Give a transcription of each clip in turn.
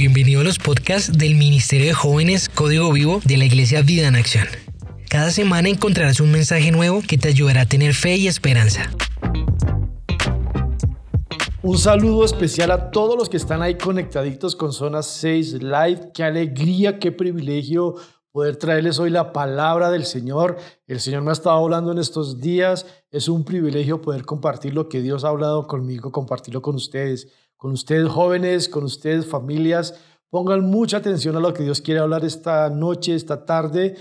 Bienvenido a los podcasts del Ministerio de Jóvenes Código Vivo de la Iglesia Vida en Acción. Cada semana encontrarás un mensaje nuevo que te ayudará a tener fe y esperanza. Un saludo especial a todos los que están ahí conectaditos con Zona 6 Live. Qué alegría, qué privilegio poder traerles hoy la palabra del Señor. El Señor me ha estado hablando en estos días. Es un privilegio poder compartir lo que Dios ha hablado conmigo, compartirlo con ustedes, con ustedes jóvenes, con ustedes familias. Pongan mucha atención a lo que Dios quiere hablar esta noche, esta tarde.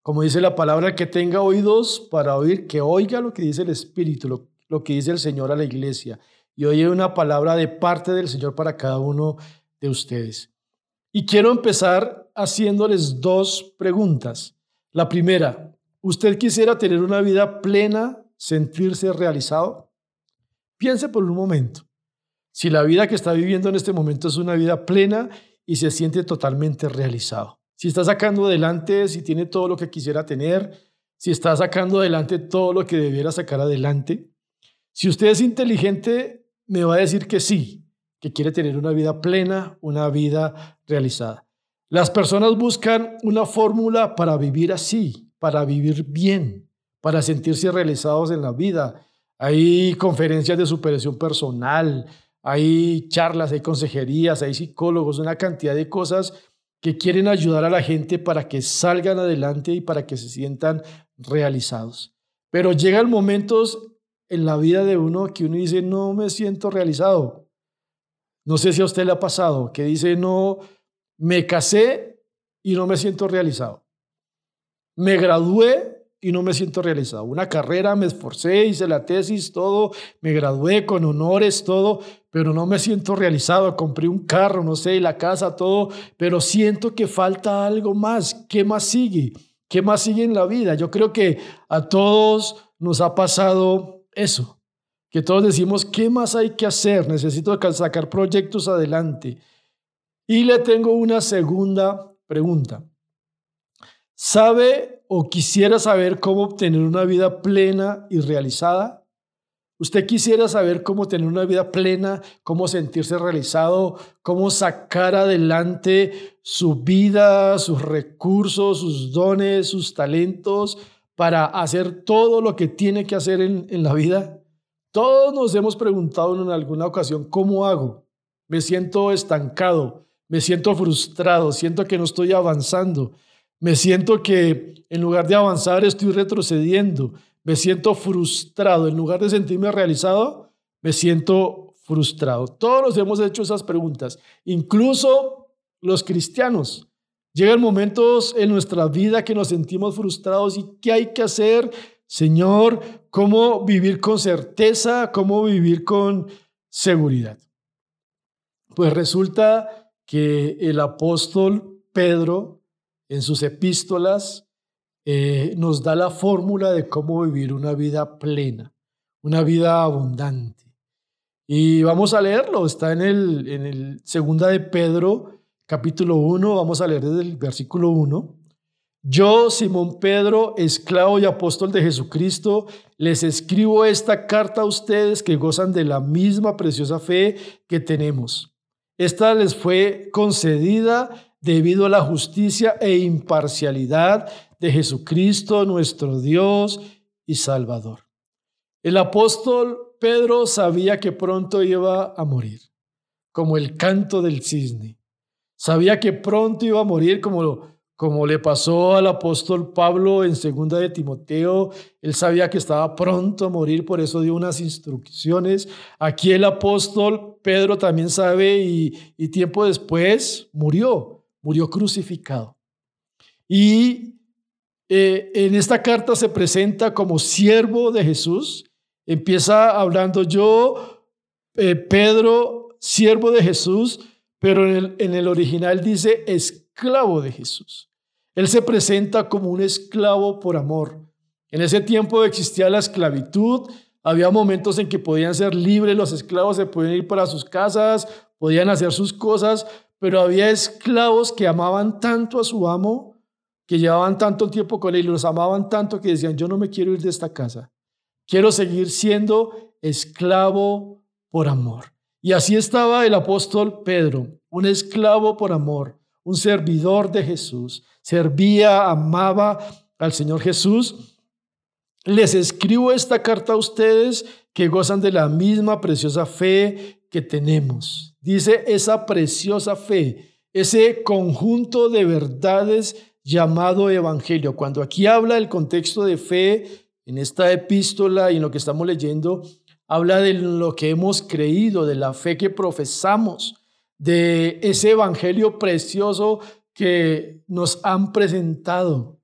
Como dice la palabra, que tenga oídos para oír, que oiga lo que dice el Espíritu, lo, que dice el Señor a la iglesia. Y oye una palabra de parte del Señor para cada uno de ustedes. Y quiero empezar haciéndoles dos preguntas. La primera, ¿usted quisiera tener una vida plena, sentirse realizado? Piense por un momento. Si la vida que está viviendo en este momento es una vida plena y se siente totalmente realizado. Si está sacando adelante, si tiene todo lo que quisiera tener, si está sacando adelante todo lo que debiera sacar adelante. Si usted es inteligente, me va a decir que sí, que quiere tener una vida plena, una vida realizada. Las personas buscan una fórmula para vivir así, para vivir bien, para sentirse realizados en la vida. Hay conferencias de superación personal, hay charlas, hay consejerías, hay psicólogos, una cantidad de cosas que quieren ayudar a la gente para que salgan adelante y para que se sientan realizados. Pero llegan momentos en la vida de uno que uno dice, no me siento realizado. No sé si a usted le ha pasado, que dice, no, me casé y no me siento realizado. Me gradué y no me siento realizado. Una carrera, me esforcé, hice la tesis, todo, me gradué con honores, todo, pero no me siento realizado. Compré un carro, no sé, la casa, todo, pero siento que falta algo más. ¿Qué más sigue? ¿Qué más sigue en la vida? Yo creo que a todos nos ha pasado eso que todos decimos, ¿qué más hay que hacer? Necesito sacar proyectos adelante. Y le tengo una segunda pregunta. ¿Sabe o quisiera saber cómo obtener una vida plena y realizada? ¿Usted quisiera saber cómo tener una vida plena, cómo sentirse realizado, cómo sacar adelante su vida, sus recursos, sus dones, sus talentos para hacer todo lo que tiene que hacer en, la vida? Todos nos hemos preguntado en alguna ocasión, ¿cómo hago? Me siento estancado, me siento frustrado, siento que no estoy avanzando, me siento que en lugar de avanzar estoy retrocediendo, me siento frustrado, en lugar de sentirme realizado, me siento frustrado. Todos nos hemos hecho esas preguntas, incluso los cristianos. Llegan momentos en nuestra vida que nos sentimos frustrados y ¿qué hay que hacer? Señor, cómo vivir con certeza, cómo vivir con seguridad. Pues resulta que el apóstol Pedro en sus epístolas eh, nos da la fórmula de cómo vivir una vida plena, una vida abundante. Y vamos a leerlo, está en el, en el segunda de Pedro, capítulo 1, vamos a leer desde el versículo 1. Yo, Simón Pedro, esclavo y apóstol de Jesucristo, les escribo esta carta a ustedes que gozan de la misma preciosa fe que tenemos. Esta les fue concedida debido a la justicia e imparcialidad de Jesucristo, nuestro Dios y Salvador. El apóstol Pedro sabía que pronto iba a morir, como el canto del cisne. Sabía que pronto iba a morir como como le pasó al apóstol Pablo en segunda de Timoteo, él sabía que estaba pronto a morir, por eso dio unas instrucciones. Aquí el apóstol Pedro también sabe y, tiempo después murió, murió crucificado. Y eh, en esta carta se presenta como siervo de Jesús. Empieza hablando yo, eh, Pedro, siervo de Jesús, pero en el, en el original dice esclavo de Jesús. Él se presenta como un esclavo por amor. En ese tiempo existía la esclavitud, había momentos en que podían ser libres, los esclavos se podían ir para sus casas, podían hacer sus cosas, pero había esclavos que amaban tanto a su amo, que llevaban tanto tiempo con él y los amaban tanto que decían, yo no me quiero ir de esta casa, quiero seguir siendo esclavo por amor. Y así estaba el apóstol Pedro, un esclavo por amor, un servidor de Jesús. Servía, amaba al Señor Jesús. Les escribo esta carta a ustedes que gozan de la misma preciosa fe que tenemos. Dice esa preciosa fe, ese conjunto de verdades llamado Evangelio. Cuando aquí habla el contexto de fe, en esta epístola y en lo que estamos leyendo, habla de lo que hemos creído, de la fe que profesamos, de ese Evangelio precioso que nos han presentado.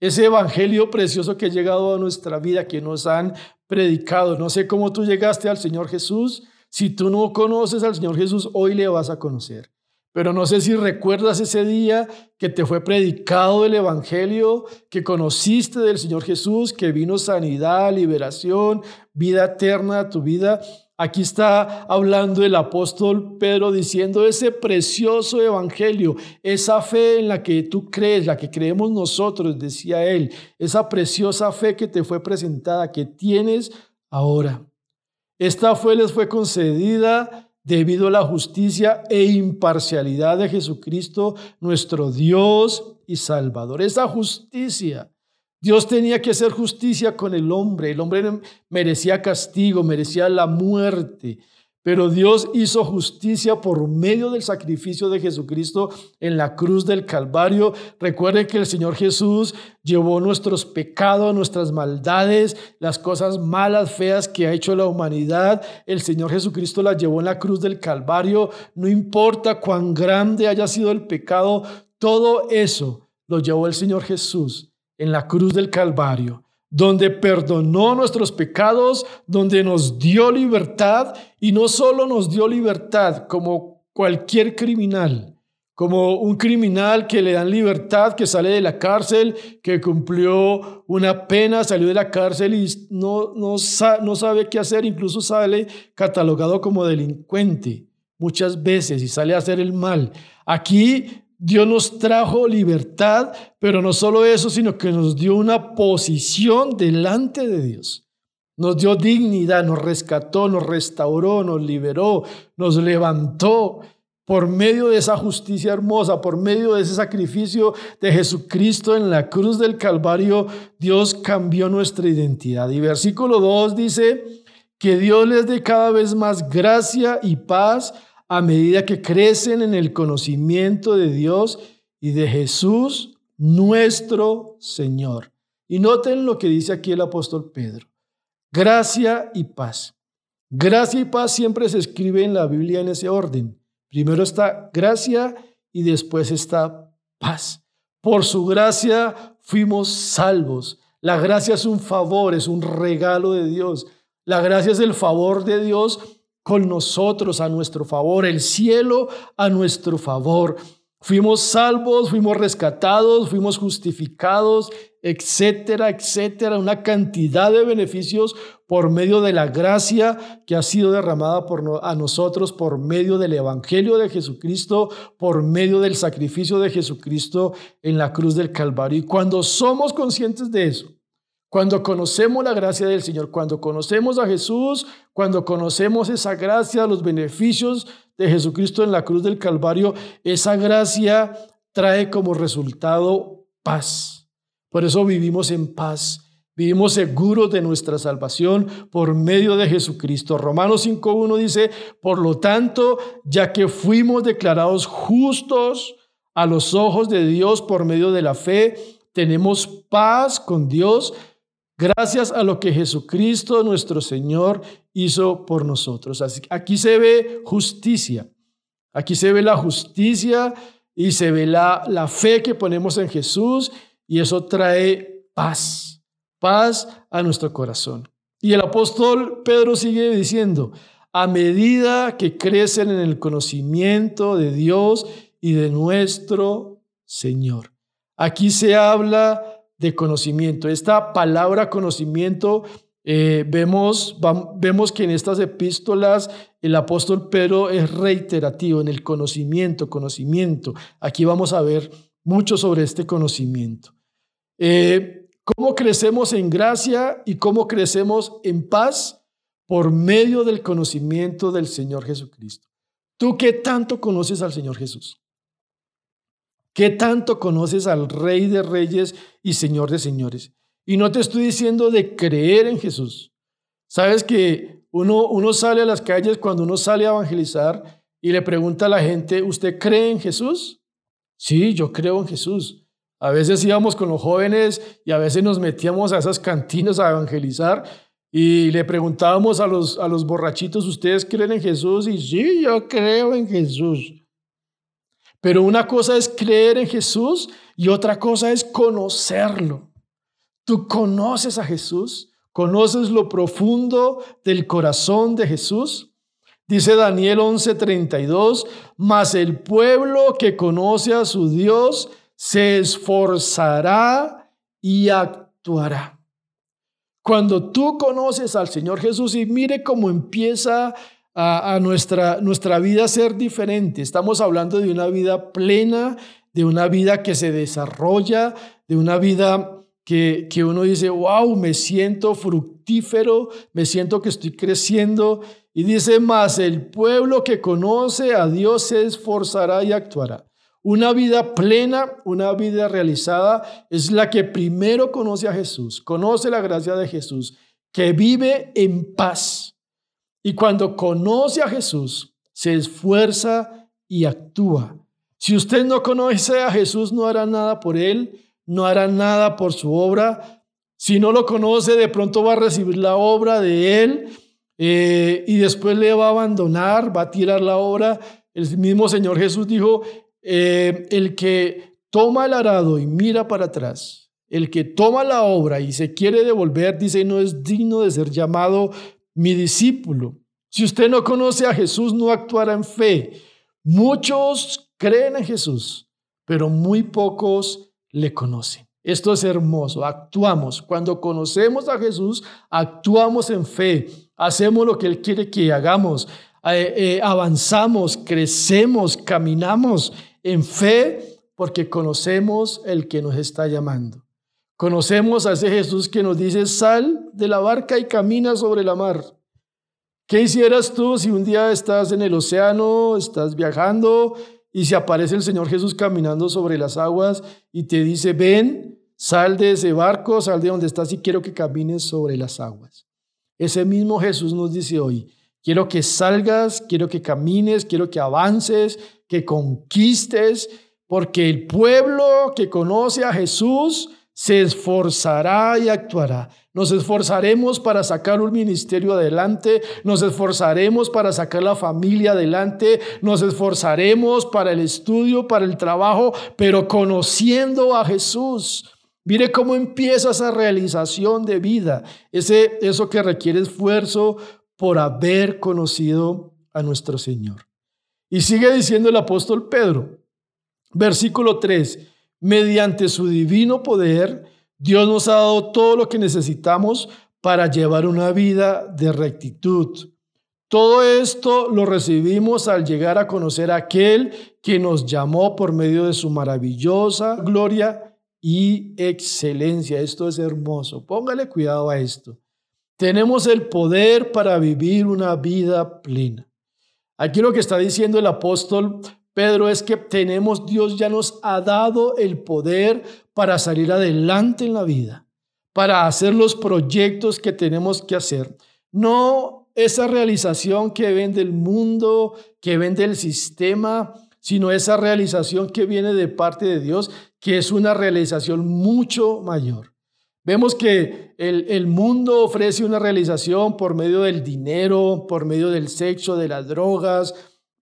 Ese evangelio precioso que ha llegado a nuestra vida, que nos han predicado. No sé cómo tú llegaste al Señor Jesús. Si tú no conoces al Señor Jesús, hoy le vas a conocer. Pero no sé si recuerdas ese día que te fue predicado el Evangelio, que conociste del Señor Jesús, que vino sanidad, liberación, vida eterna a tu vida. Aquí está hablando el apóstol Pedro diciendo ese precioso evangelio, esa fe en la que tú crees, la que creemos nosotros, decía él, esa preciosa fe que te fue presentada, que tienes ahora. Esta fe les fue concedida debido a la justicia e imparcialidad de Jesucristo, nuestro Dios y Salvador. Esa justicia Dios tenía que hacer justicia con el hombre. El hombre merecía castigo, merecía la muerte. Pero Dios hizo justicia por medio del sacrificio de Jesucristo en la cruz del Calvario. Recuerde que el Señor Jesús llevó nuestros pecados, nuestras maldades, las cosas malas, feas que ha hecho la humanidad. El Señor Jesucristo las llevó en la cruz del Calvario. No importa cuán grande haya sido el pecado, todo eso lo llevó el Señor Jesús en la cruz del Calvario, donde perdonó nuestros pecados, donde nos dio libertad y no solo nos dio libertad como cualquier criminal, como un criminal que le dan libertad, que sale de la cárcel, que cumplió una pena, salió de la cárcel y no, no, no sabe qué hacer, incluso sale catalogado como delincuente muchas veces y sale a hacer el mal. Aquí Dios nos trajo libertad, pero no solo eso, sino que nos dio una posición delante de Dios. Nos dio dignidad, nos rescató, nos restauró, nos liberó, nos levantó por medio de esa justicia hermosa, por medio de ese sacrificio de Jesucristo en la cruz del Calvario, Dios cambió nuestra identidad. Y versículo 2 dice que Dios les dé cada vez más gracia y paz a medida que crecen en el conocimiento de Dios y de Jesús, nuestro Señor. Y noten lo que dice aquí el apóstol Pedro. Gracia y paz. Gracia y paz siempre se escribe en la Biblia en ese orden. Primero está gracia y después está paz. Por su gracia fuimos salvos. La gracia es un favor, es un regalo de Dios. La gracia es el favor de Dios con nosotros a nuestro favor, el cielo a nuestro favor. Fuimos salvos, fuimos rescatados, fuimos justificados, etcétera, etcétera. Una cantidad de beneficios por medio de la gracia que ha sido derramada a nosotros por medio del Evangelio de Jesucristo, por medio del sacrificio de Jesucristo en la cruz del Calvario. Y cuando somos conscientes de eso, cuando conocemos la gracia del Señor, cuando conocemos a Jesús, cuando conocemos esa gracia, los beneficios de Jesucristo en la cruz del Calvario, esa gracia trae como resultado paz. Por eso vivimos en paz. Vivimos seguros de nuestra salvación por medio de Jesucristo. Romanos 5.1 dice, por lo tanto, ya que fuimos declarados justos a los ojos de Dios por medio de la fe, tenemos paz con Dios Gracias a lo que Jesucristo nuestro Señor hizo por nosotros. Así, aquí se ve justicia. Aquí se ve la justicia y se ve la, la fe que ponemos en Jesús y eso trae paz, paz a nuestro corazón. Y el apóstol Pedro sigue diciendo, a medida que crecen en el conocimiento de Dios y de nuestro Señor. Aquí se habla de conocimiento. Esta palabra conocimiento, eh, vemos, vemos que en estas epístolas el apóstol Pedro es reiterativo en el conocimiento, conocimiento. Aquí vamos a ver mucho sobre este conocimiento. Eh, ¿Cómo crecemos en gracia y cómo crecemos en paz? por medio del conocimiento del Señor Jesucristo. ¿Tú qué tanto conoces al Señor Jesús? ¿Qué tanto conoces al Rey de Reyes y Señor de Señores? Y no te estoy diciendo de creer en Jesús. Sabes que uno, uno sale a las calles cuando uno sale a evangelizar y le pregunta a la gente, ¿usted cree en Jesús? Sí, yo creo en Jesús. A veces íbamos con los jóvenes y a veces nos metíamos a esas cantinas a evangelizar y le preguntábamos a los, a los borrachitos, ¿ustedes creen en Jesús? Y sí, yo creo en Jesús. Pero una cosa es creer en Jesús y otra cosa es conocerlo. Tú conoces a Jesús, conoces lo profundo del corazón de Jesús. Dice Daniel 11:32, mas el pueblo que conoce a su Dios se esforzará y actuará. Cuando tú conoces al Señor Jesús y mire cómo empieza a, nuestra, nuestra vida ser diferente. Estamos hablando de una vida plena, de una vida que se desarrolla, de una vida que, que uno dice, wow, me siento fructífero, me siento que estoy creciendo. Y dice más, el pueblo que conoce a Dios se esforzará y actuará. Una vida plena, una vida realizada, es la que primero conoce a Jesús, conoce la gracia de Jesús, que vive en paz. Y cuando conoce a Jesús, se esfuerza y actúa. Si usted no conoce a Jesús, no hará nada por él, no hará nada por su obra. Si no lo conoce, de pronto va a recibir la obra de él eh, y después le va a abandonar, va a tirar la obra. El mismo Señor Jesús dijo, eh, el que toma el arado y mira para atrás, el que toma la obra y se quiere devolver, dice, no es digno de ser llamado mi discípulo. Si usted no conoce a Jesús, no actuará en fe. Muchos creen en Jesús, pero muy pocos le conocen. Esto es hermoso. Actuamos. Cuando conocemos a Jesús, actuamos en fe. Hacemos lo que Él quiere que hagamos. Eh, eh, avanzamos, crecemos, caminamos en fe porque conocemos el que nos está llamando. Conocemos a ese Jesús que nos dice, sal de la barca y camina sobre la mar. ¿Qué hicieras tú si un día estás en el océano, estás viajando y se aparece el Señor Jesús caminando sobre las aguas y te dice, ven, sal de ese barco, sal de donde estás y quiero que camines sobre las aguas? Ese mismo Jesús nos dice hoy, quiero que salgas, quiero que camines, quiero que avances, que conquistes, porque el pueblo que conoce a Jesús se esforzará y actuará. Nos esforzaremos para sacar un ministerio adelante, nos esforzaremos para sacar la familia adelante, nos esforzaremos para el estudio, para el trabajo, pero conociendo a Jesús. Mire cómo empieza esa realización de vida, ese, eso que requiere esfuerzo por haber conocido a nuestro Señor. Y sigue diciendo el apóstol Pedro, versículo 3, mediante su divino poder, Dios nos ha dado todo lo que necesitamos para llevar una vida de rectitud. Todo esto lo recibimos al llegar a conocer a aquel que nos llamó por medio de su maravillosa gloria y excelencia. Esto es hermoso. Póngale cuidado a esto. Tenemos el poder para vivir una vida plena. Aquí lo que está diciendo el apóstol Pedro es que tenemos, Dios ya nos ha dado el poder para salir adelante en la vida, para hacer los proyectos que tenemos que hacer. No esa realización que ven del mundo, que ven del sistema, sino esa realización que viene de parte de Dios, que es una realización mucho mayor. Vemos que el, mundo ofrece una realización por medio del dinero, por medio del sexo, de las drogas,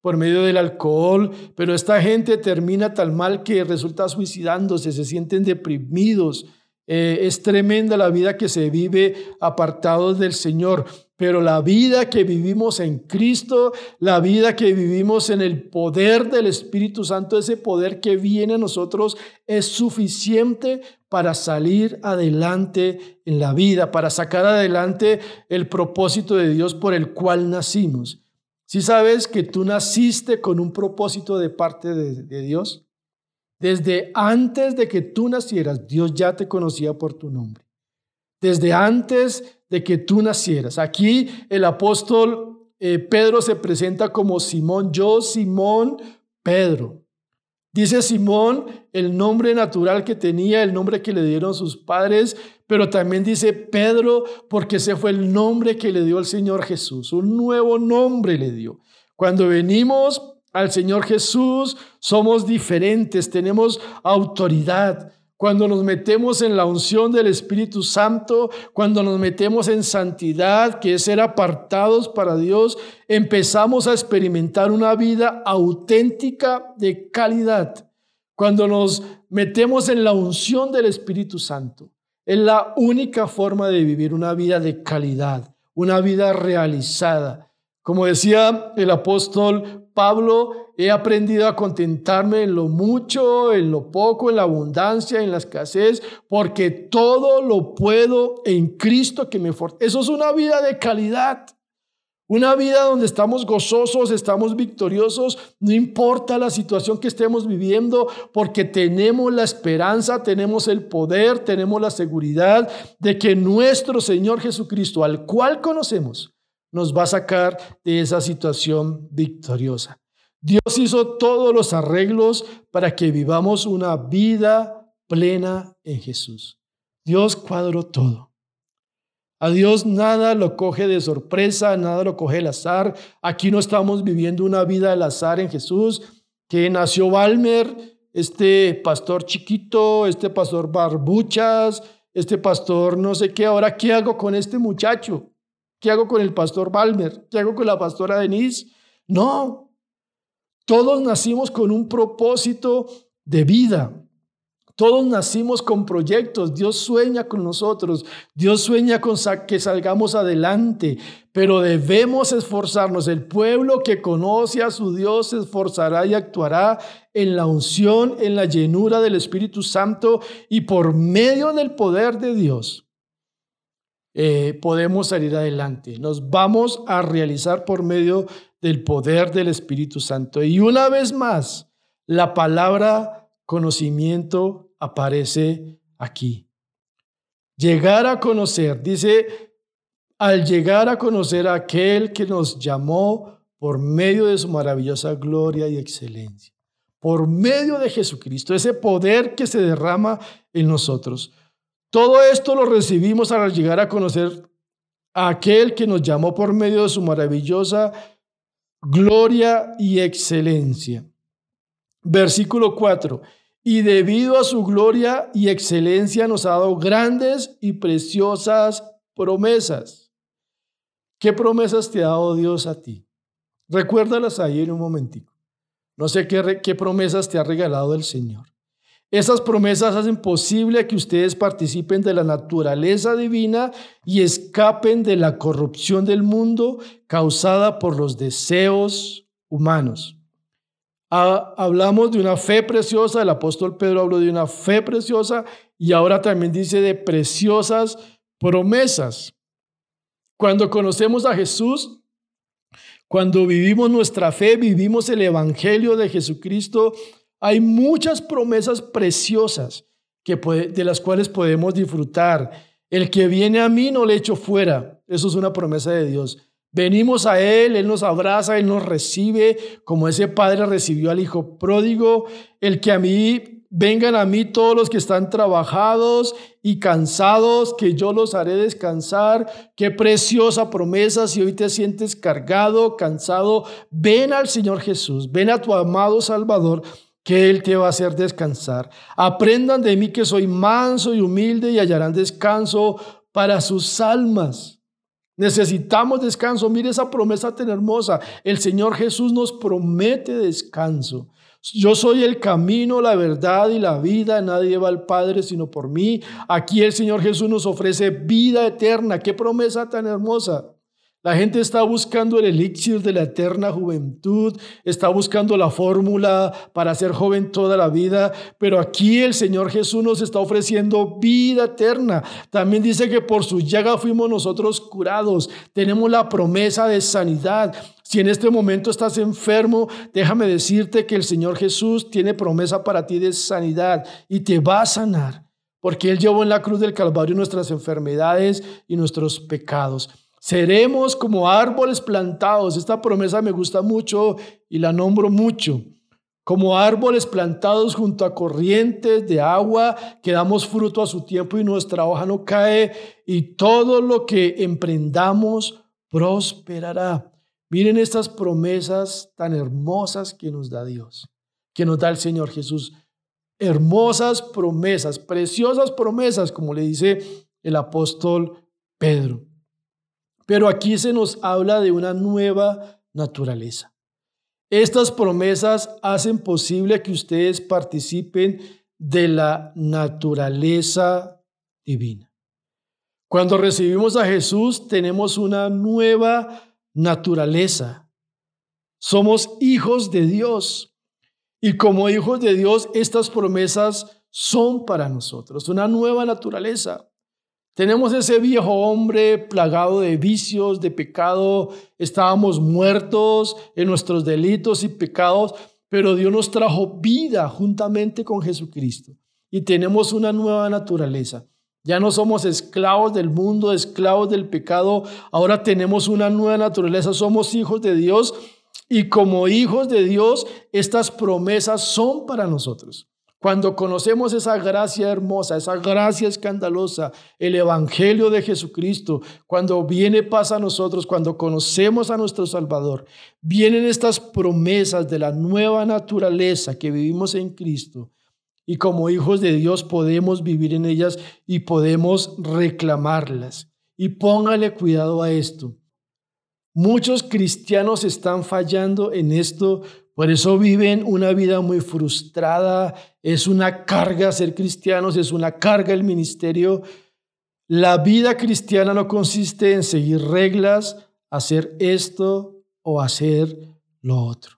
por medio del alcohol, pero esta gente termina tan mal que resulta suicidándose, se sienten deprimidos. Eh, es tremenda la vida que se vive apartados del Señor. Pero la vida que vivimos en Cristo, la vida que vivimos en el poder del Espíritu Santo, ese poder que viene a nosotros, es suficiente para salir adelante en la vida, para sacar adelante el propósito de Dios por el cual nacimos. Si sabes que tú naciste con un propósito de parte de, de Dios, desde antes de que tú nacieras, Dios ya te conocía por tu nombre. Desde antes de que tú nacieras. Aquí el apóstol eh, Pedro se presenta como Simón, yo Simón Pedro. Dice Simón el nombre natural que tenía, el nombre que le dieron sus padres, pero también dice Pedro porque ese fue el nombre que le dio el Señor Jesús, un nuevo nombre le dio. Cuando venimos al Señor Jesús, somos diferentes, tenemos autoridad. Cuando nos metemos en la unción del Espíritu Santo, cuando nos metemos en santidad, que es ser apartados para Dios, empezamos a experimentar una vida auténtica de calidad. Cuando nos metemos en la unción del Espíritu Santo, es la única forma de vivir una vida de calidad, una vida realizada. Como decía el apóstol Pablo, he aprendido a contentarme en lo mucho, en lo poco, en la abundancia, en la escasez, porque todo lo puedo en Cristo que me fortalece. Eso es una vida de calidad. Una vida donde estamos gozosos, estamos victoriosos, no importa la situación que estemos viviendo, porque tenemos la esperanza, tenemos el poder, tenemos la seguridad de que nuestro Señor Jesucristo, al cual conocemos, nos va a sacar de esa situación victoriosa. Dios hizo todos los arreglos para que vivamos una vida plena en Jesús. Dios cuadró todo. A Dios nada lo coge de sorpresa, nada lo coge el azar. Aquí no estamos viviendo una vida al azar en Jesús, que nació Balmer, este pastor chiquito, este pastor barbuchas, este pastor no sé qué. Ahora, ¿qué hago con este muchacho? ¿Qué hago con el pastor Balmer? ¿Qué hago con la pastora Denise? No, todos nacimos con un propósito de vida. Todos nacimos con proyectos. Dios sueña con nosotros. Dios sueña con que salgamos adelante. Pero debemos esforzarnos. El pueblo que conoce a su Dios se esforzará y actuará en la unción, en la llenura del Espíritu Santo y por medio del poder de Dios eh, podemos salir adelante. Nos vamos a realizar por medio del poder del Espíritu Santo. Y una vez más, la palabra conocimiento aparece aquí. Llegar a conocer, dice, al llegar a conocer a aquel que nos llamó por medio de su maravillosa gloria y excelencia, por medio de Jesucristo, ese poder que se derrama en nosotros. Todo esto lo recibimos al llegar a conocer a aquel que nos llamó por medio de su maravillosa gloria y excelencia. Versículo 4. Y debido a su gloria y excelencia nos ha dado grandes y preciosas promesas. ¿Qué promesas te ha dado Dios a ti? Recuérdalas ahí en un momentico. No sé qué, qué promesas te ha regalado el Señor. Esas promesas hacen posible que ustedes participen de la naturaleza divina y escapen de la corrupción del mundo causada por los deseos humanos. hablamos de una fe preciosa, el apóstol Pedro habló de una fe preciosa y ahora también dice de preciosas promesas. Cuando conocemos a Jesús, cuando vivimos nuestra fe, vivimos el Evangelio de Jesucristo, hay muchas promesas preciosas que de las cuales podemos disfrutar. El que viene a mí no le echo fuera. Eso es una promesa de Dios. Venimos a Él, Él nos abraza, Él nos recibe, como ese padre recibió al hijo pródigo. El que a mí, vengan a mí todos los que están trabajados y cansados, que yo los haré descansar. Qué preciosa promesa si hoy te sientes cargado, cansado. Ven al Señor Jesús, ven a tu amado Salvador que Él te va a hacer descansar. Aprendan de mí que soy manso y humilde y hallarán descanso para sus almas. Necesitamos descanso. Mire esa promesa tan hermosa. El Señor Jesús nos promete descanso. Yo soy el camino, la verdad y la vida. Nadie va al Padre sino por mí. Aquí el Señor Jesús nos ofrece vida eterna. Qué promesa tan hermosa. La gente está buscando el elixir de la eterna juventud, está buscando la fórmula para ser joven toda la vida, pero aquí el Señor Jesús nos está ofreciendo vida eterna. También dice que por su llaga fuimos nosotros curados, tenemos la promesa de sanidad. Si en este momento estás enfermo, déjame decirte que el Señor Jesús tiene promesa para ti de sanidad y te va a sanar porque Él llevó en la cruz del Calvario nuestras enfermedades y nuestros pecados. Seremos como árboles plantados. Esta promesa me gusta mucho y la nombro mucho. Como árboles plantados junto a corrientes de agua que damos fruto a su tiempo y nuestra hoja no cae y todo lo que emprendamos prosperará. Miren estas promesas tan hermosas que nos da Dios, que nos da el Señor Jesús. Hermosas promesas, preciosas promesas, como le dice el apóstol Pedro. Pero aquí se nos habla de una nueva naturaleza. Estas promesas hacen posible que ustedes participen de la naturaleza divina. Cuando recibimos a Jesús tenemos una nueva naturaleza. Somos hijos de Dios. Y como hijos de Dios, estas promesas son para nosotros, una nueva naturaleza. Tenemos ese viejo hombre plagado de vicios, de pecado. Estábamos muertos en nuestros delitos y pecados, pero Dios nos trajo vida juntamente con Jesucristo. Y tenemos una nueva naturaleza. Ya no somos esclavos del mundo, esclavos del pecado. Ahora tenemos una nueva naturaleza. Somos hijos de Dios. Y como hijos de Dios, estas promesas son para nosotros. Cuando conocemos esa gracia hermosa, esa gracia escandalosa, el Evangelio de Jesucristo, cuando viene paz a nosotros, cuando conocemos a nuestro Salvador, vienen estas promesas de la nueva naturaleza que vivimos en Cristo. Y como hijos de Dios podemos vivir en ellas y podemos reclamarlas. Y póngale cuidado a esto. Muchos cristianos están fallando en esto por eso viven una vida muy frustrada, es una carga ser cristianos, es una carga el ministerio. La vida cristiana no consiste en seguir reglas, hacer esto o hacer lo otro.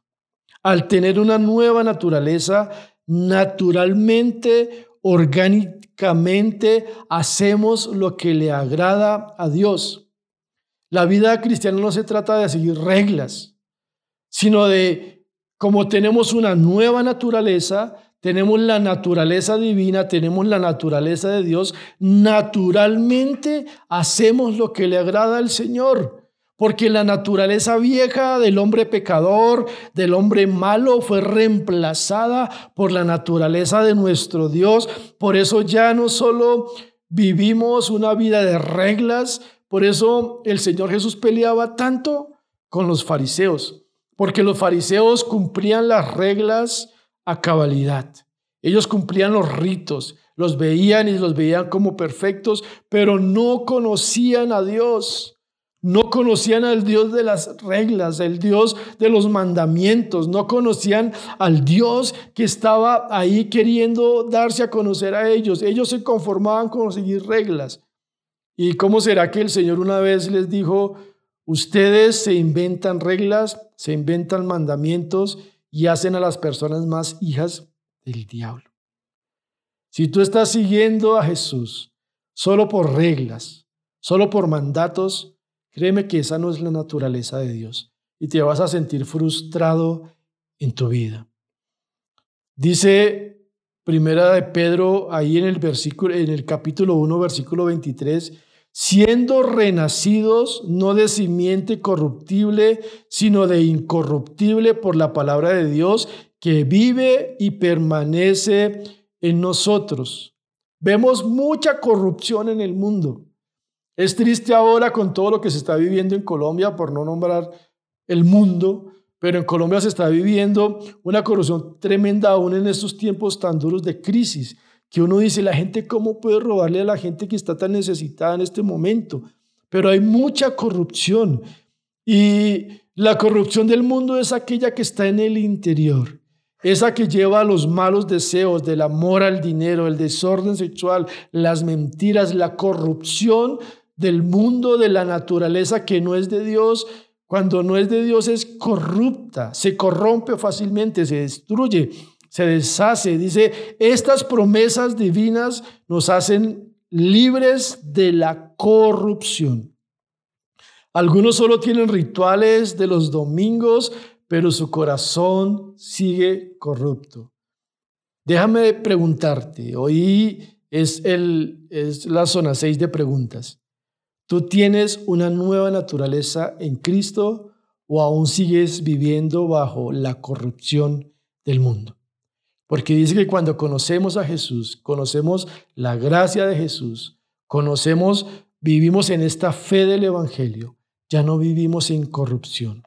Al tener una nueva naturaleza, naturalmente, orgánicamente, hacemos lo que le agrada a Dios. La vida cristiana no se trata de seguir reglas, sino de como tenemos una nueva naturaleza, tenemos la naturaleza divina, tenemos la naturaleza de Dios, naturalmente hacemos lo que le agrada al Señor. Porque la naturaleza vieja del hombre pecador, del hombre malo, fue reemplazada por la naturaleza de nuestro Dios. Por eso ya no solo vivimos una vida de reglas, por eso el Señor Jesús peleaba tanto con los fariseos porque los fariseos cumplían las reglas a cabalidad. Ellos cumplían los ritos, los veían y los veían como perfectos, pero no conocían a Dios. No conocían al Dios de las reglas, el Dios de los mandamientos, no conocían al Dios que estaba ahí queriendo darse a conocer a ellos. Ellos se conformaban con seguir reglas. ¿Y cómo será que el Señor una vez les dijo, Ustedes se inventan reglas, se inventan mandamientos y hacen a las personas más hijas del diablo. Si tú estás siguiendo a Jesús solo por reglas, solo por mandatos, créeme que esa no es la naturaleza de Dios y te vas a sentir frustrado en tu vida. Dice Primera de Pedro ahí en el versículo en el capítulo 1 versículo 23 siendo renacidos no de simiente corruptible, sino de incorruptible por la palabra de Dios que vive y permanece en nosotros. Vemos mucha corrupción en el mundo. Es triste ahora con todo lo que se está viviendo en Colombia, por no nombrar el mundo, pero en Colombia se está viviendo una corrupción tremenda aún en estos tiempos tan duros de crisis que uno dice, la gente, ¿cómo puede robarle a la gente que está tan necesitada en este momento? Pero hay mucha corrupción y la corrupción del mundo es aquella que está en el interior, esa que lleva a los malos deseos del amor al dinero, el desorden sexual, las mentiras, la corrupción del mundo, de la naturaleza que no es de Dios. Cuando no es de Dios es corrupta, se corrompe fácilmente, se destruye se deshace. Dice, estas promesas divinas nos hacen libres de la corrupción. Algunos solo tienen rituales de los domingos, pero su corazón sigue corrupto. Déjame preguntarte, hoy es, el, es la zona 6 de preguntas. ¿Tú tienes una nueva naturaleza en Cristo o aún sigues viviendo bajo la corrupción del mundo? Porque dice que cuando conocemos a Jesús, conocemos la gracia de Jesús, conocemos, vivimos en esta fe del Evangelio, ya no vivimos en corrupción.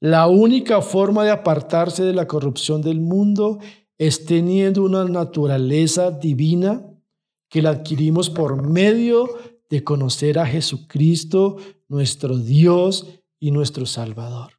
La única forma de apartarse de la corrupción del mundo es teniendo una naturaleza divina que la adquirimos por medio de conocer a Jesucristo, nuestro Dios y nuestro Salvador.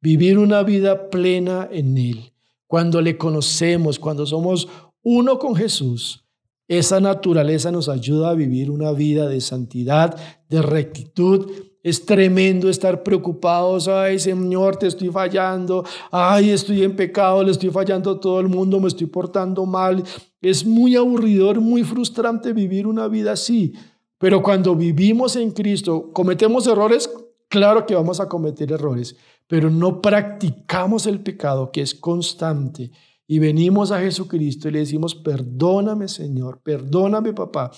Vivir una vida plena en Él. Cuando le conocemos, cuando somos uno con Jesús, esa naturaleza nos ayuda a vivir una vida de santidad, de rectitud. Es tremendo estar preocupados, ay Señor, te estoy fallando, ay estoy en pecado, le estoy fallando a todo el mundo, me estoy portando mal. Es muy aburridor, muy frustrante vivir una vida así. Pero cuando vivimos en Cristo, cometemos errores, claro que vamos a cometer errores, pero no practicamos el pecado que es constante y venimos a Jesucristo y le decimos, perdóname Señor, perdóname papá,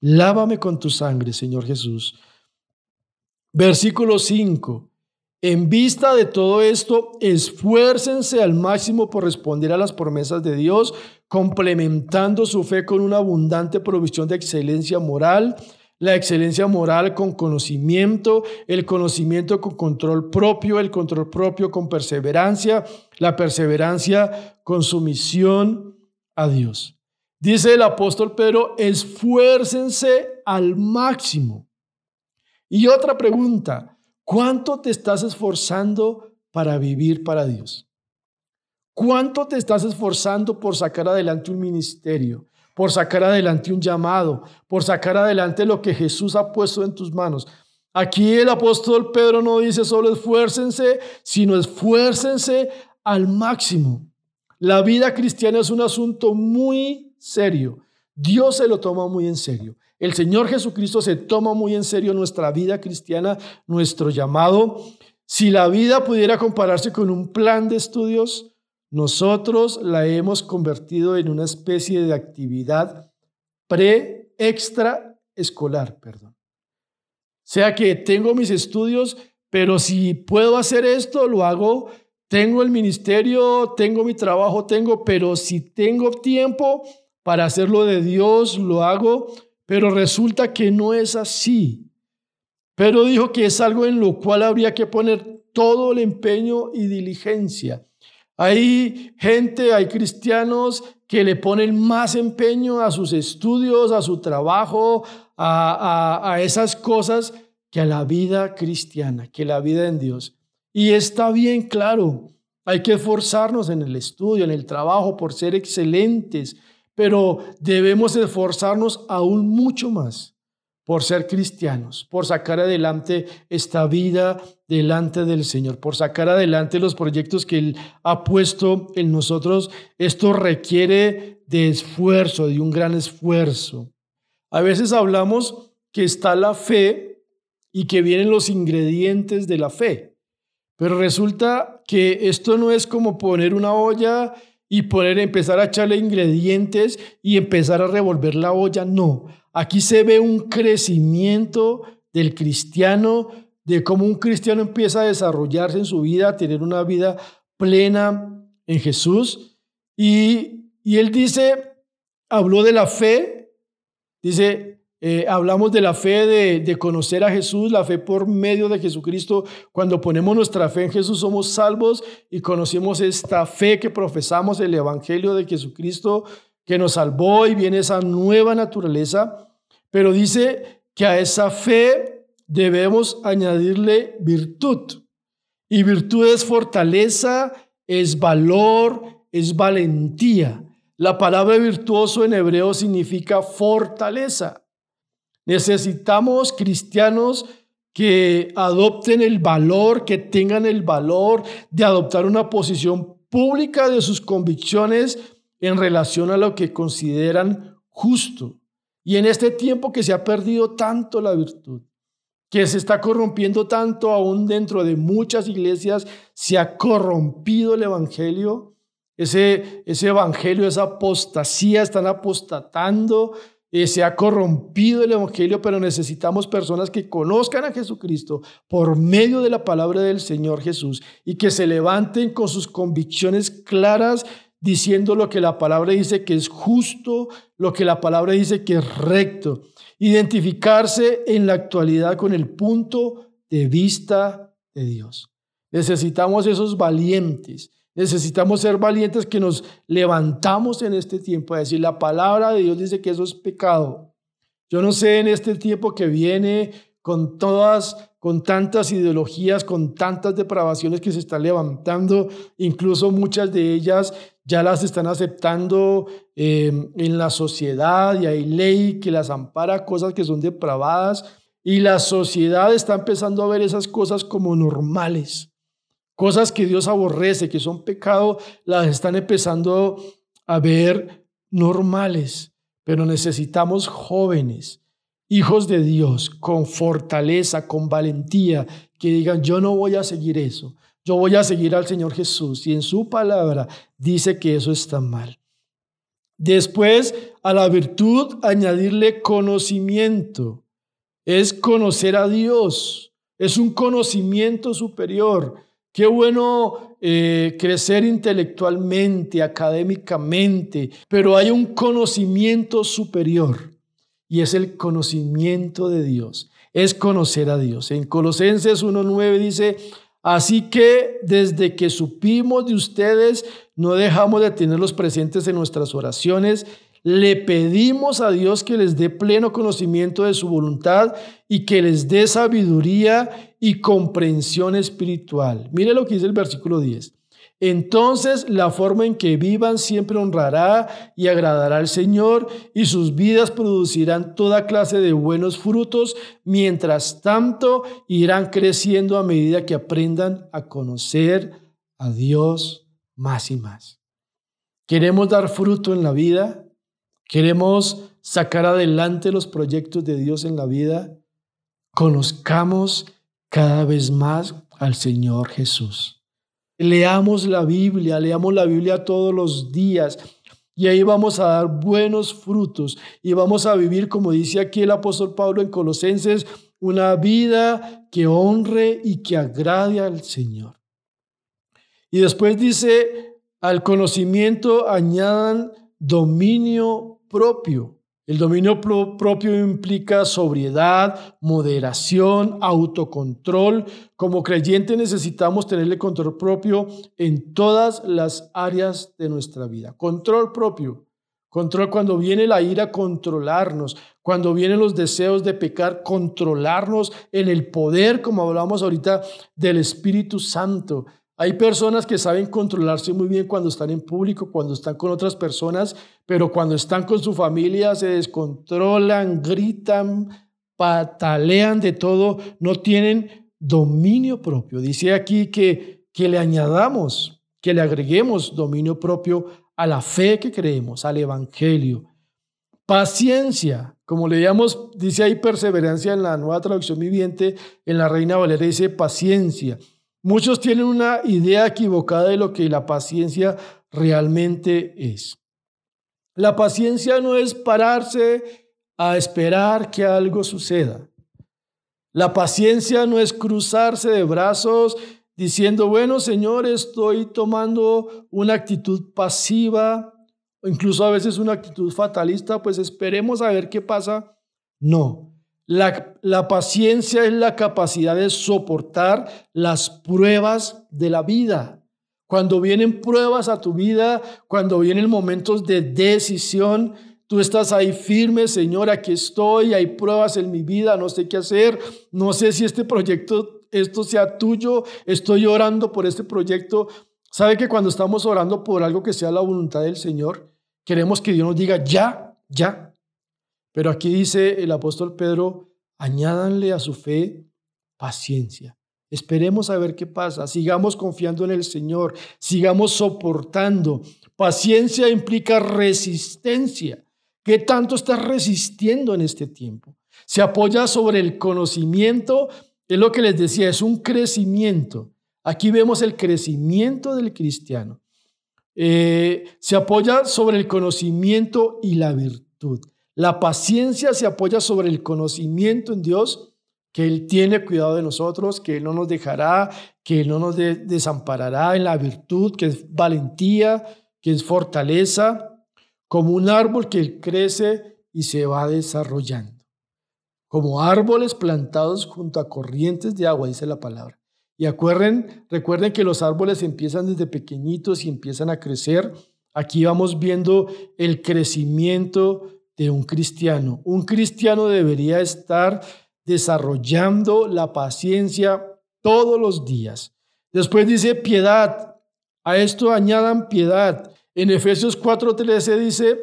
lávame con tu sangre, Señor Jesús. Versículo 5. En vista de todo esto, esfuércense al máximo por responder a las promesas de Dios, complementando su fe con una abundante provisión de excelencia moral la excelencia moral con conocimiento, el conocimiento con control propio, el control propio con perseverancia, la perseverancia con sumisión a Dios. Dice el apóstol Pedro, esfuércense al máximo. Y otra pregunta, ¿cuánto te estás esforzando para vivir para Dios? ¿Cuánto te estás esforzando por sacar adelante un ministerio? Por sacar adelante un llamado, por sacar adelante lo que Jesús ha puesto en tus manos. Aquí el apóstol Pedro no dice solo esfuércense, sino esfuércense al máximo. La vida cristiana es un asunto muy serio. Dios se lo toma muy en serio. El Señor Jesucristo se toma muy en serio nuestra vida cristiana, nuestro llamado. Si la vida pudiera compararse con un plan de estudios, nosotros la hemos convertido en una especie de actividad pre-extra escolar, perdón. O sea que tengo mis estudios, pero si puedo hacer esto, lo hago. Tengo el ministerio, tengo mi trabajo, tengo, pero si tengo tiempo para hacerlo de Dios, lo hago. Pero resulta que no es así. Pero dijo que es algo en lo cual habría que poner todo el empeño y diligencia. Hay gente, hay cristianos que le ponen más empeño a sus estudios, a su trabajo, a, esas cosas que a la vida cristiana, que la vida en Dios. Y está bien claro, hay que esforzarnos en el estudio, en el trabajo, por ser excelentes, pero debemos esforzarnos aún mucho más por ser cristianos, por sacar adelante esta vida delante del Señor, por sacar adelante los proyectos que Él ha puesto en nosotros. Esto requiere de esfuerzo, de un gran esfuerzo. A veces hablamos que está la fe y que vienen los ingredientes de la fe, pero resulta que esto no es como poner una olla y poner, empezar a echarle ingredientes y empezar a revolver la olla, no Aquí se ve un crecimiento del cristiano, de cómo un cristiano empieza a desarrollarse en su vida, a tener una vida plena en Jesús. Y, él dice, habló de la fe, dice, eh, hablamos de la fe de, de, conocer a Jesús, la fe por medio de Jesucristo. Cuando ponemos nuestra fe en Jesús somos salvos y conocemos esta fe que profesamos, el Evangelio de Jesucristo que nos salvó y viene esa nueva naturaleza. Pero dice que a esa fe debemos añadirle virtud. Y virtud es fortaleza, es valor, es valentía. La palabra virtuoso en hebreo significa fortaleza. Necesitamos cristianos que adopten el valor, que tengan el valor de adoptar una posición pública de sus convicciones en relación a lo que consideran justo. Y en este tiempo que se ha perdido tanto la virtud, que se está corrompiendo tanto aún dentro de muchas iglesias, se ha corrompido el Evangelio, ese, ese Evangelio, esa apostasía, están apostatando, eh, se ha corrompido el Evangelio, pero necesitamos personas que conozcan a Jesucristo por medio de la palabra del Señor Jesús y que se levanten con sus convicciones claras diciendo lo que la palabra dice que es justo, lo que la palabra dice que es recto. Identificarse en la actualidad con el punto de vista de Dios. Necesitamos esos valientes. Necesitamos ser valientes que nos levantamos en este tiempo a decir, la palabra de Dios dice que eso es pecado. Yo no sé en este tiempo que viene con todas, con tantas ideologías, con tantas depravaciones que se están levantando, incluso muchas de ellas ya las están aceptando eh, en la sociedad y hay ley que las ampara, cosas que son depravadas, y la sociedad está empezando a ver esas cosas como normales, cosas que Dios aborrece, que son pecado, las están empezando a ver normales, pero necesitamos jóvenes, hijos de Dios, con fortaleza, con valentía, que digan, yo no voy a seguir eso, yo voy a seguir al Señor Jesús y en su palabra dice que eso está mal. Después, a la virtud, añadirle conocimiento. Es conocer a Dios. Es un conocimiento superior. Qué bueno eh, crecer intelectualmente, académicamente, pero hay un conocimiento superior y es el conocimiento de Dios. Es conocer a Dios. En Colosenses 1.9 dice, Así que desde que supimos de ustedes, no dejamos de tenerlos presentes en nuestras oraciones. Le pedimos a Dios que les dé pleno conocimiento de su voluntad y que les dé sabiduría y comprensión espiritual. Mire lo que dice el versículo 10. Entonces la forma en que vivan siempre honrará y agradará al Señor y sus vidas producirán toda clase de buenos frutos. Mientras tanto, irán creciendo a medida que aprendan a conocer a Dios más y más. ¿Queremos dar fruto en la vida? ¿Queremos sacar adelante los proyectos de Dios en la vida? Conozcamos cada vez más al Señor Jesús. Leamos la Biblia, leamos la Biblia todos los días y ahí vamos a dar buenos frutos y vamos a vivir, como dice aquí el apóstol Pablo en Colosenses, una vida que honre y que agrade al Señor. Y después dice, al conocimiento añadan dominio propio. El dominio propio implica sobriedad, moderación, autocontrol. Como creyente necesitamos tenerle control propio en todas las áreas de nuestra vida. Control propio. Control cuando viene la ira, controlarnos. Cuando vienen los deseos de pecar, controlarnos en el poder, como hablamos ahorita, del Espíritu Santo. Hay personas que saben controlarse muy bien cuando están en público, cuando están con otras personas, pero cuando están con su familia se descontrolan, gritan, patalean de todo, no tienen dominio propio. Dice aquí que, que le añadamos, que le agreguemos dominio propio a la fe que creemos, al Evangelio. Paciencia, como leíamos, dice ahí perseverancia en la nueva traducción viviente, en la Reina Valera dice paciencia. Muchos tienen una idea equivocada de lo que la paciencia realmente es. La paciencia no es pararse a esperar que algo suceda. La paciencia no es cruzarse de brazos diciendo, bueno, Señor, estoy tomando una actitud pasiva, incluso a veces una actitud fatalista, pues esperemos a ver qué pasa. No, la, paciencia es la capacidad de soportar las pruebas de la vida. Cuando vienen pruebas a tu vida, cuando vienen momentos de decisión, tú estás ahí firme, Señor, aquí estoy, hay pruebas en mi vida, no sé qué hacer, no sé si este proyecto, esto sea tuyo, estoy orando por este proyecto. ¿Sabe que cuando estamos orando por algo que sea la voluntad del Señor, queremos que Dios nos diga ya, ya, pero aquí dice el apóstol Pedro, añádanle a su fe paciencia. Esperemos a ver qué pasa. Sigamos confiando en el Señor. Sigamos soportando. Paciencia implica resistencia. ¿Qué tanto estás resistiendo en este tiempo? Se apoya sobre el conocimiento. Es lo que les decía, es un crecimiento. Aquí vemos el crecimiento del cristiano. Eh, se apoya sobre el conocimiento y la virtud. La paciencia se apoya sobre el conocimiento en Dios, que Él tiene cuidado de nosotros, que Él no nos dejará, que Él no nos desamparará en la virtud, que es valentía, que es fortaleza, como un árbol que crece y se va desarrollando. Como árboles plantados junto a corrientes de agua, dice la palabra. Y acuerden, recuerden que los árboles empiezan desde pequeñitos y empiezan a crecer. Aquí vamos viendo el crecimiento de un cristiano. Un cristiano debería estar desarrollando la paciencia todos los días. Después dice piedad. A esto añadan piedad. En Efesios 4:13 dice,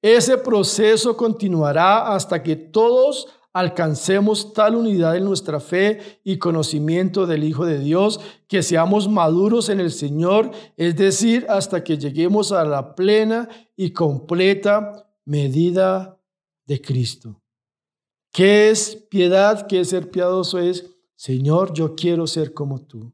ese proceso continuará hasta que todos alcancemos tal unidad en nuestra fe y conocimiento del Hijo de Dios, que seamos maduros en el Señor, es decir, hasta que lleguemos a la plena y completa medida de Cristo. ¿Qué es piedad? ¿Qué es ser piadoso? Es, Señor, yo quiero ser como tú.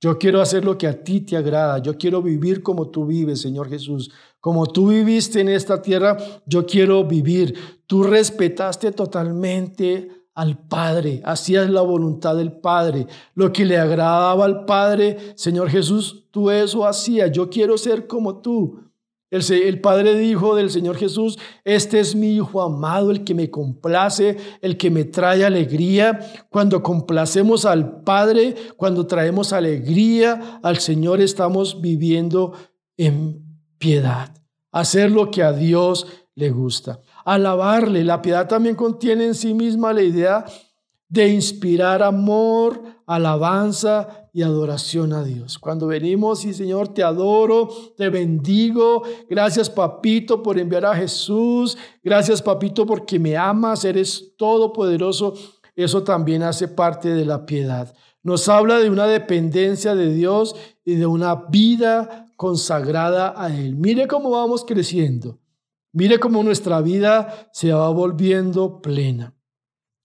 Yo quiero hacer lo que a ti te agrada. Yo quiero vivir como tú vives, Señor Jesús. Como tú viviste en esta tierra, yo quiero vivir. Tú respetaste totalmente al Padre, hacías la voluntad del Padre, lo que le agradaba al Padre, Señor Jesús, tú eso hacías. Yo quiero ser como tú. El, Padre dijo del Señor Jesús, este es mi Hijo amado, el que me complace, el que me trae alegría. Cuando complacemos al Padre, cuando traemos alegría al Señor, estamos viviendo en piedad. Hacer lo que a Dios le gusta. Alabarle. La piedad también contiene en sí misma la idea de inspirar amor, alabanza y adoración a Dios. Cuando venimos y Señor, te adoro, te bendigo. Gracias, papito, por enviar a Jesús. Gracias, papito, porque me amas, eres todopoderoso. Eso también hace parte de la piedad. Nos habla de una dependencia de Dios y de una vida consagrada a Él. Mire cómo vamos creciendo. Mire cómo nuestra vida se va volviendo plena.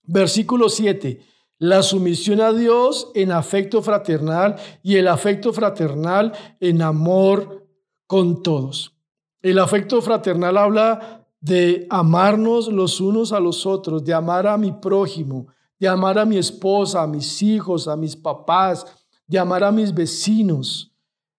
Versículo 7. La sumisión a Dios en afecto fraternal y el afecto fraternal en amor con todos. El afecto fraternal habla de amarnos los unos a los otros, de amar a mi prójimo, de amar a mi esposa, a mis hijos, a mis papás, de amar a mis vecinos.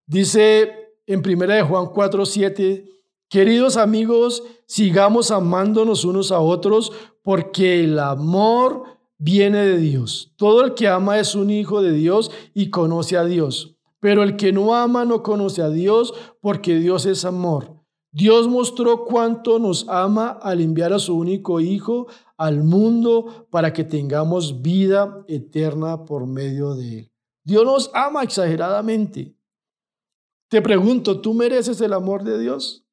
Dice en 1 de Juan 4, 7, queridos amigos, sigamos amándonos unos a otros porque el amor viene de Dios. Todo el que ama es un hijo de Dios y conoce a Dios. Pero el que no ama no conoce a Dios porque Dios es amor. Dios mostró cuánto nos ama al enviar a su único Hijo al mundo para que tengamos vida eterna por medio de Él. Dios nos ama exageradamente. Te pregunto, ¿tú mereces el amor de Dios?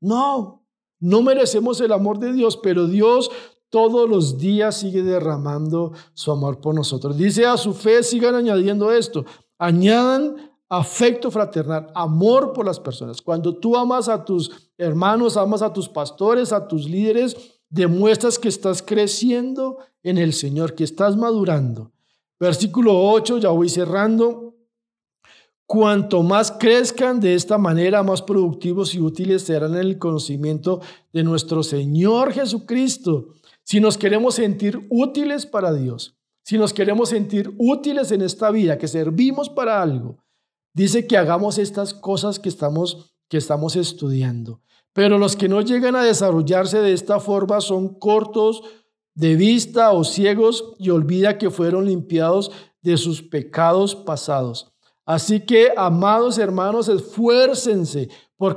No, no merecemos el amor de Dios, pero Dios todos los días sigue derramando su amor por nosotros. Dice a su fe, sigan añadiendo esto, añadan afecto fraternal, amor por las personas. Cuando tú amas a tus hermanos, amas a tus pastores, a tus líderes, demuestras que estás creciendo en el Señor, que estás madurando. Versículo 8, ya voy cerrando. Cuanto más crezcan de esta manera, más productivos y útiles serán en el conocimiento de nuestro Señor Jesucristo. Si nos queremos sentir útiles para Dios, si nos queremos sentir útiles en esta vida, que servimos para algo, dice que hagamos estas cosas que estamos, que estamos estudiando. Pero los que no llegan a desarrollarse de esta forma son cortos de vista o ciegos y olvida que fueron limpiados de sus pecados pasados. Así que, amados hermanos, esfuércense por,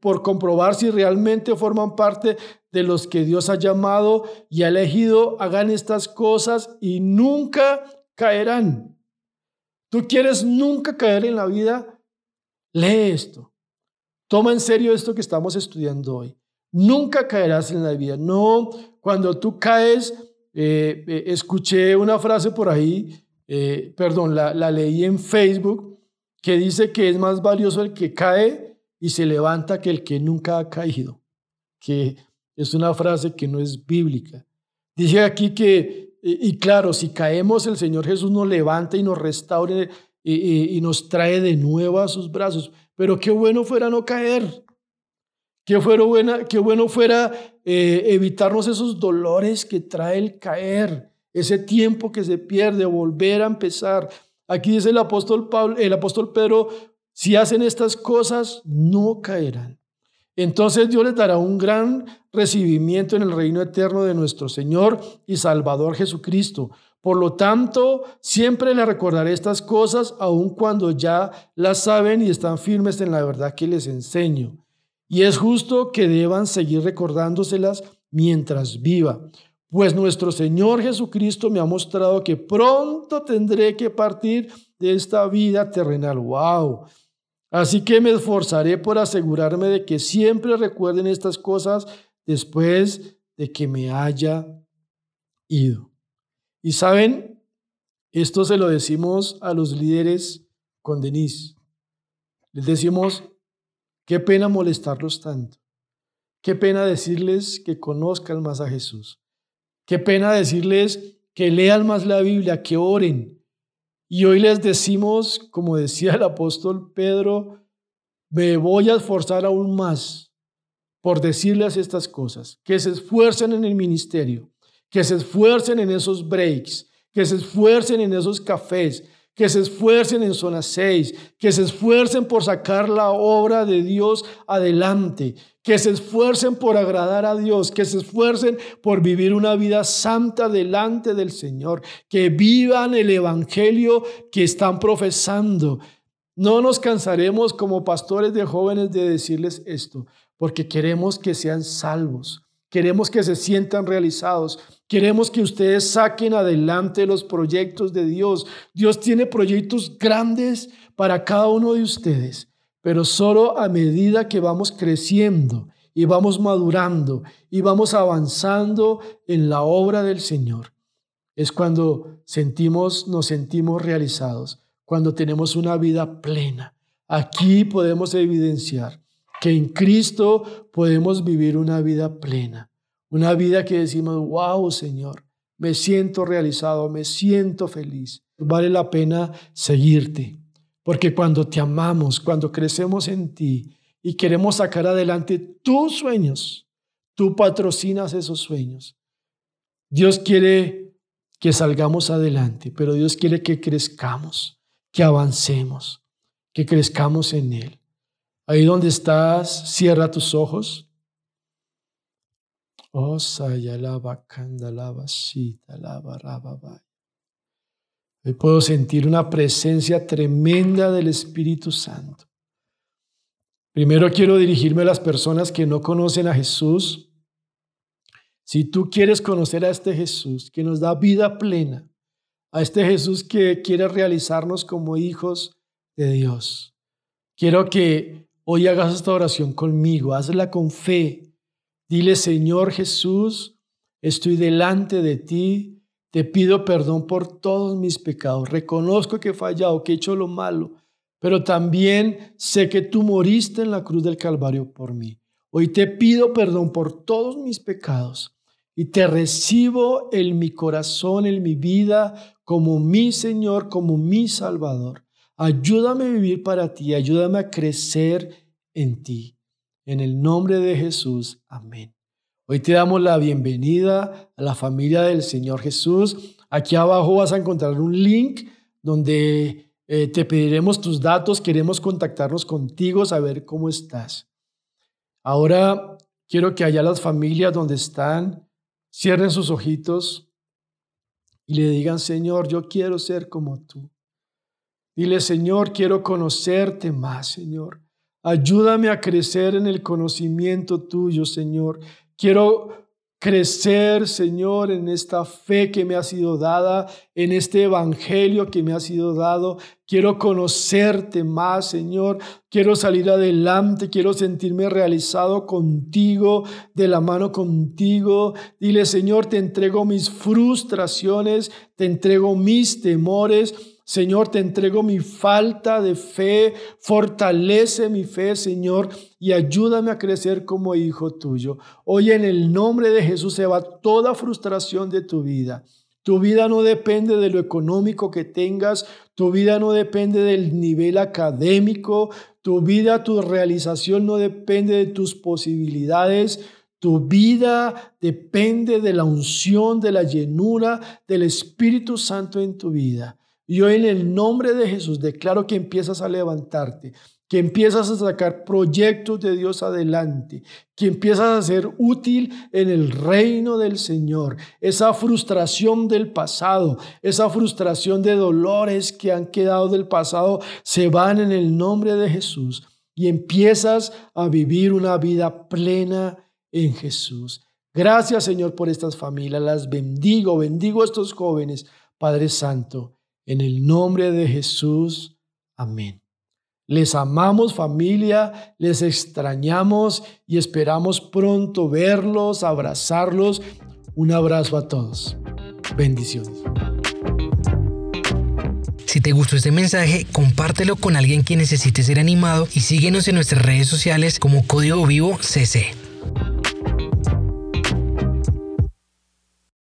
por comprobar si realmente forman parte de los que Dios ha llamado y ha elegido, hagan estas cosas y nunca caerán. ¿Tú quieres nunca caer en la vida? Lee esto. Toma en serio esto que estamos estudiando hoy. Nunca caerás en la vida. No, cuando tú caes, eh, eh, escuché una frase por ahí, eh, perdón, la, la leí en Facebook, que dice que es más valioso el que cae y se levanta que el que nunca ha caído. Que es una frase que no es bíblica. Dice aquí que, y claro, si caemos, el Señor Jesús nos levanta y nos restaure y, nos trae de nuevo a sus brazos. Pero qué bueno fuera no caer. Qué, buena, qué bueno fuera eh, evitarnos esos dolores que trae el caer, ese tiempo que se pierde, volver a empezar. Aquí dice el apóstol, Pablo, el apóstol Pedro, si hacen estas cosas, no caerán. Entonces Dios les dará un gran recibimiento en el reino eterno de nuestro Señor y Salvador Jesucristo. Por lo tanto, siempre le recordaré estas cosas, aun cuando ya las saben y están firmes en la verdad que les enseño. Y es justo que deban seguir recordándoselas mientras viva, pues nuestro Señor Jesucristo me ha mostrado que pronto tendré que partir de esta vida terrenal. ¡Wow! Así que me esforzaré por asegurarme de que siempre recuerden estas cosas después de que me haya ido. Y saben, esto se lo decimos a los líderes con Denise. Les decimos, qué pena molestarlos tanto. Qué pena decirles que conozcan más a Jesús. Qué pena decirles que lean más la Biblia, que oren, y hoy les decimos, como decía el apóstol Pedro, me voy a esforzar aún más por decirles estas cosas, que se esfuercen en el ministerio, que se esfuercen en esos breaks, que se esfuercen en esos cafés, que se esfuercen en zona 6, que se esfuercen por sacar la obra de Dios adelante, que se esfuercen por agradar a Dios, que se esfuercen por vivir una vida santa delante del Señor, que vivan el Evangelio que están profesando. No nos cansaremos como pastores de jóvenes de decirles esto, porque queremos que sean salvos, queremos que se sientan realizados, queremos que ustedes saquen adelante los proyectos de Dios. Dios tiene proyectos grandes para cada uno de ustedes pero solo a medida que vamos creciendo y vamos madurando y vamos avanzando en la obra del Señor, es cuando sentimos, nos sentimos realizados, cuando tenemos una vida plena. Aquí podemos evidenciar que en Cristo podemos vivir una vida plena, una vida que decimos, wow Señor, me siento realizado, me siento feliz. Vale la pena seguirte. Porque cuando te amamos, cuando crecemos en ti y queremos sacar adelante tus sueños, tú patrocinas esos sueños. Dios quiere que salgamos adelante, pero Dios quiere que crezcamos, que avancemos, que crezcamos en Él. Ahí donde estás, cierra tus ojos. Oh, sayalaba, candalaba, sita, lava, Hoy puedo sentir una presencia tremenda del Espíritu Santo. Primero quiero dirigirme a las personas que no conocen a Jesús. Si tú quieres conocer a este Jesús que nos da vida plena, a este Jesús que quiere realizarnos como hijos de Dios, quiero que hoy hagas esta oración conmigo, hazla con fe. Dile, Señor Jesús, estoy delante de ti te pido perdón por todos mis pecados. Reconozco que he fallado, que he hecho lo malo, pero también sé que tú moriste en la cruz del Calvario por mí. Hoy te pido perdón por todos mis pecados y te recibo en mi corazón, en mi vida, como mi Señor, como mi Salvador. Ayúdame a vivir para ti, ayúdame a crecer en ti. En el nombre de Jesús, amén. Hoy te damos la bienvenida a la familia del Señor Jesús. Aquí abajo vas a encontrar un link donde eh, te pediremos tus datos, queremos contactarnos contigo, saber cómo estás. Ahora quiero que allá las familias donde están cierren sus ojitos y le digan, Señor, yo quiero ser como tú. Dile, Señor, quiero conocerte más, Señor. Ayúdame a crecer en el conocimiento tuyo, Señor. Quiero crecer, Señor, en esta fe que me ha sido dada, en este evangelio que me ha sido dado. Quiero conocerte más, Señor. Quiero salir adelante, quiero sentirme realizado contigo, de la mano contigo. Dile, Señor, te entrego mis frustraciones, te entrego mis temores. Señor, te entrego mi falta de fe, fortalece mi fe, Señor, y ayúdame a crecer como hijo tuyo. Hoy en el nombre de Jesús se va toda frustración de tu vida. Tu vida no depende de lo económico que tengas, tu vida no depende del nivel académico, tu vida, tu realización no depende de tus posibilidades, tu vida depende de la unción, de la llenura del Espíritu Santo en tu vida. Y hoy en el nombre de Jesús declaro que empiezas a levantarte, que empiezas a sacar proyectos de Dios adelante, que empiezas a ser útil en el reino del Señor. Esa frustración del pasado, esa frustración de dolores que han quedado del pasado, se van en el nombre de Jesús y empiezas a vivir una vida plena en Jesús. Gracias Señor por estas familias, las bendigo, bendigo a estos jóvenes, Padre Santo, en el nombre de Jesús. Amén. Les amamos familia, les extrañamos y esperamos pronto verlos, abrazarlos. Un abrazo a todos. Bendiciones. Si te gustó este mensaje, compártelo con alguien que necesite ser animado y síguenos en nuestras redes sociales como Código Vivo CC.